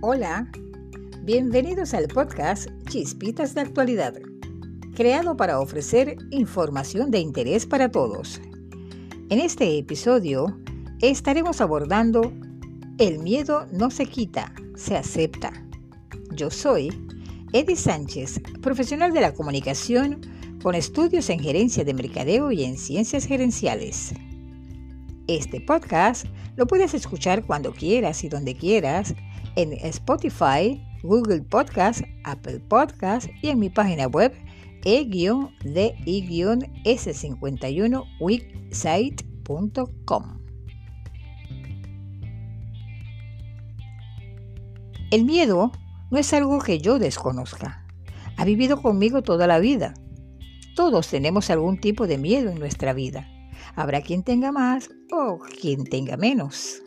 Hola, bienvenidos al podcast Chispitas de Actualidad, creado para ofrecer información de interés para todos. En este episodio estaremos abordando El miedo no se quita, se acepta. Yo soy Eddie Sánchez, profesional de la comunicación con estudios en gerencia de mercadeo y en ciencias gerenciales. Este podcast lo puedes escuchar cuando quieras y donde quieras en Spotify, Google Podcast, Apple Podcast y en mi página web e-di-s51weeksite.com. El miedo no es algo que yo desconozca. Ha vivido conmigo toda la vida. Todos tenemos algún tipo de miedo en nuestra vida. Habrá quien tenga más o quien tenga menos.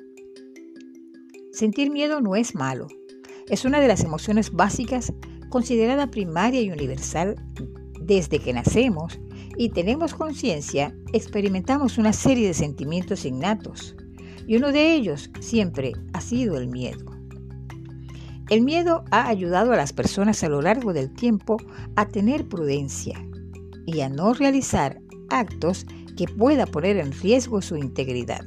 Sentir miedo no es malo. Es una de las emociones básicas considerada primaria y universal desde que nacemos y tenemos conciencia, experimentamos una serie de sentimientos innatos y uno de ellos siempre ha sido el miedo. El miedo ha ayudado a las personas a lo largo del tiempo a tener prudencia y a no realizar actos que pueda poner en riesgo su integridad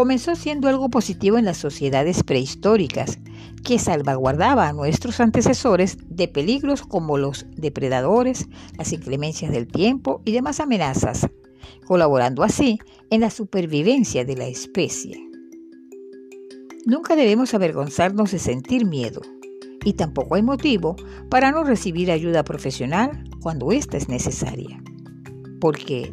comenzó siendo algo positivo en las sociedades prehistóricas, que salvaguardaba a nuestros antecesores de peligros como los depredadores, las inclemencias del tiempo y demás amenazas, colaborando así en la supervivencia de la especie. Nunca debemos avergonzarnos de sentir miedo, y tampoco hay motivo para no recibir ayuda profesional cuando ésta es necesaria, porque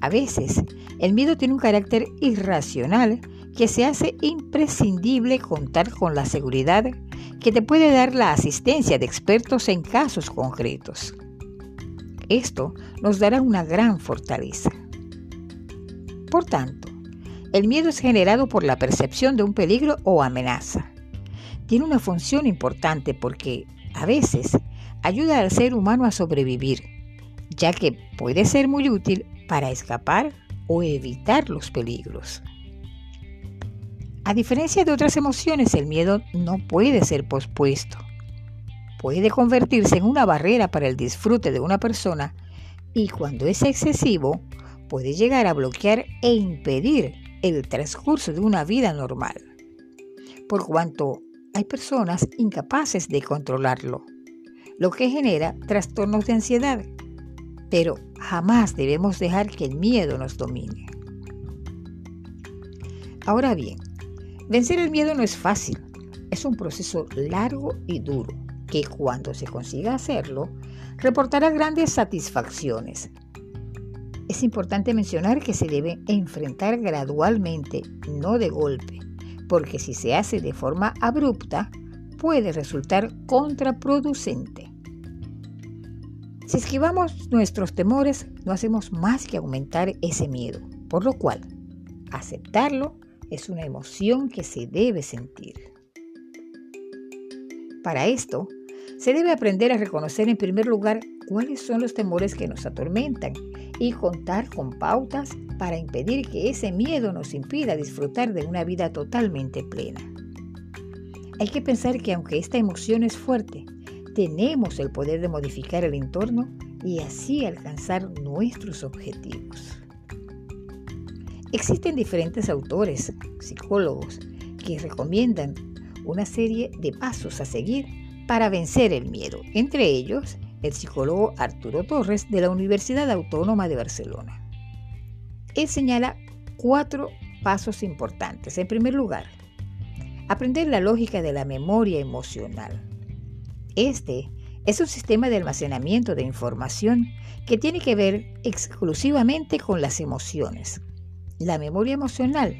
a veces, el miedo tiene un carácter irracional que se hace imprescindible contar con la seguridad que te puede dar la asistencia de expertos en casos concretos. Esto nos dará una gran fortaleza. Por tanto, el miedo es generado por la percepción de un peligro o amenaza. Tiene una función importante porque, a veces, ayuda al ser humano a sobrevivir, ya que puede ser muy útil para escapar o evitar los peligros. A diferencia de otras emociones, el miedo no puede ser pospuesto. Puede convertirse en una barrera para el disfrute de una persona y cuando es excesivo puede llegar a bloquear e impedir el transcurso de una vida normal, por cuanto hay personas incapaces de controlarlo, lo que genera trastornos de ansiedad, pero jamás debemos dejar que el miedo nos domine. Ahora bien, vencer el miedo no es fácil, es un proceso largo y duro que cuando se consiga hacerlo, reportará grandes satisfacciones. Es importante mencionar que se debe enfrentar gradualmente, no de golpe, porque si se hace de forma abrupta, puede resultar contraproducente. Si esquivamos nuestros temores, no hacemos más que aumentar ese miedo, por lo cual aceptarlo es una emoción que se debe sentir. Para esto, se debe aprender a reconocer en primer lugar cuáles son los temores que nos atormentan y contar con pautas para impedir que ese miedo nos impida disfrutar de una vida totalmente plena. Hay que pensar que aunque esta emoción es fuerte, tenemos el poder de modificar el entorno y así alcanzar nuestros objetivos. Existen diferentes autores, psicólogos, que recomiendan una serie de pasos a seguir para vencer el miedo, entre ellos el psicólogo Arturo Torres de la Universidad Autónoma de Barcelona. Él señala cuatro pasos importantes. En primer lugar, aprender la lógica de la memoria emocional. Este es un sistema de almacenamiento de información que tiene que ver exclusivamente con las emociones. La memoria emocional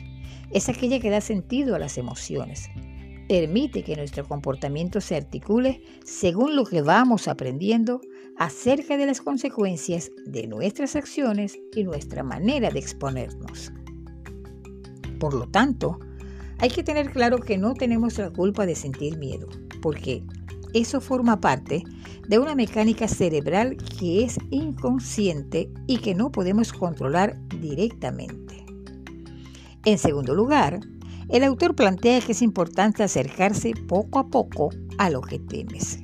es aquella que da sentido a las emociones. Permite que nuestro comportamiento se articule según lo que vamos aprendiendo acerca de las consecuencias de nuestras acciones y nuestra manera de exponernos. Por lo tanto, hay que tener claro que no tenemos la culpa de sentir miedo, porque eso forma parte de una mecánica cerebral que es inconsciente y que no podemos controlar directamente. En segundo lugar, El autor plantea que es importante acercarse poco a poco a lo que temes.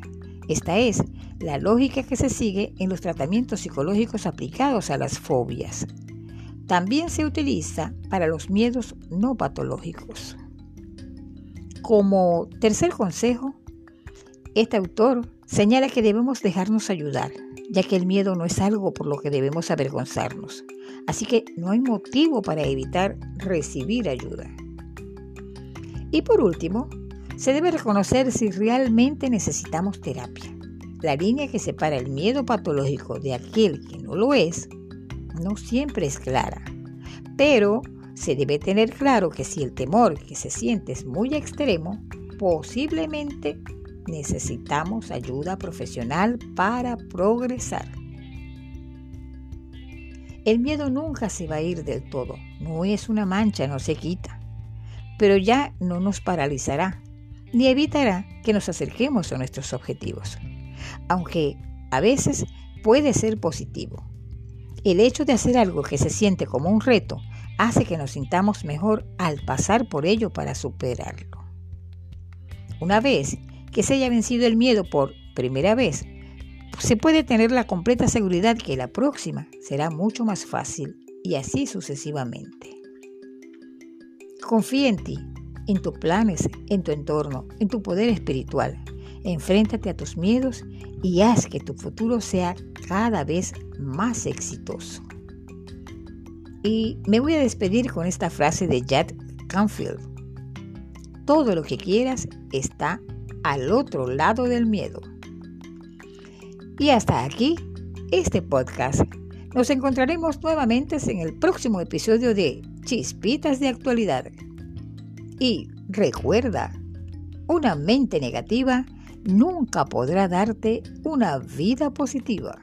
Esta es la lógica que se sigue en los tratamientos psicológicos aplicados a las fobias. También se utiliza para los miedos no patológicos. Como tercer consejo, este autor señala que debemos dejarnos ayudar, ya que el miedo no es algo por lo que debemos avergonzarnos. Así que no hay motivo para evitar recibir ayuda. Y por último, se debe reconocer si realmente necesitamos terapia. La línea que separa el miedo patológico de aquel que no lo es no siempre es clara, pero se debe tener claro que si el temor que se siente es muy extremo, posiblemente necesitamos ayuda profesional para progresar. El miedo nunca se va a ir del todo, no es una mancha, no se quita, pero ya no nos paralizará ni evitará que nos acerquemos a nuestros objetivos, aunque a veces puede ser positivo. El hecho de hacer algo que se siente como un reto hace que nos sintamos mejor al pasar por ello para superarlo. Una vez que se haya vencido el miedo por primera vez, se puede tener la completa seguridad que la próxima será mucho más fácil y así sucesivamente. Confía en ti en tus planes, en tu entorno, en tu poder espiritual. Enfréntate a tus miedos y haz que tu futuro sea cada vez más exitoso. Y me voy a despedir con esta frase de Jack Canfield. Todo lo que quieras está al otro lado del miedo. Y hasta aquí este podcast. Nos encontraremos nuevamente en el próximo episodio de Chispitas de Actualidad. Y recuerda, una mente negativa nunca podrá darte una vida positiva.